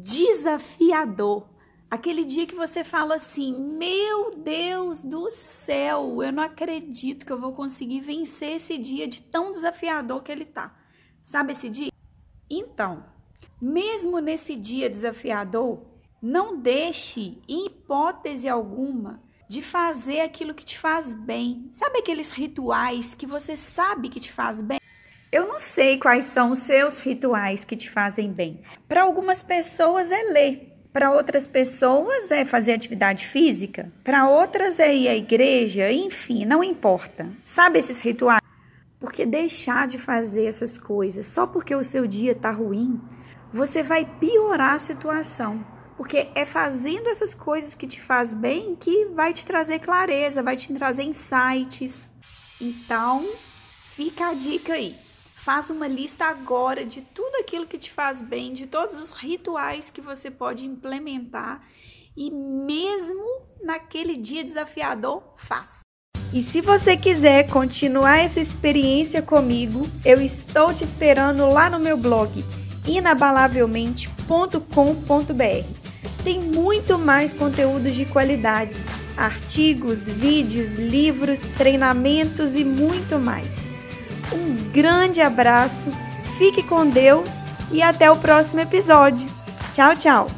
desafiador? Aquele dia que você fala assim: Meu Deus do céu, eu não acredito que eu vou conseguir vencer esse dia de tão desafiador que ele tá. Sabe esse dia? Então, mesmo nesse dia desafiador, não deixe, em hipótese alguma, de fazer aquilo que te faz bem. Sabe aqueles rituais que você sabe que te faz bem? Eu não sei quais são os seus rituais que te fazem bem. Para algumas pessoas é ler, para outras pessoas é fazer atividade física, para outras é ir à igreja, enfim, não importa. Sabe esses rituais? Porque deixar de fazer essas coisas só porque o seu dia está ruim, você vai piorar a situação. Porque é fazendo essas coisas que te faz bem que vai te trazer clareza, vai te trazer insights. Então, fica a dica aí. Faz uma lista agora de tudo aquilo que te faz bem, de todos os rituais que você pode implementar e mesmo naquele dia desafiador, faz. E se você quiser continuar essa experiência comigo, eu estou te esperando lá no meu blog inabalavelmente.com.br. Tem muito mais conteúdo de qualidade, artigos, vídeos, livros, treinamentos e muito mais. Um grande abraço, fique com Deus e até o próximo episódio. Tchau, tchau!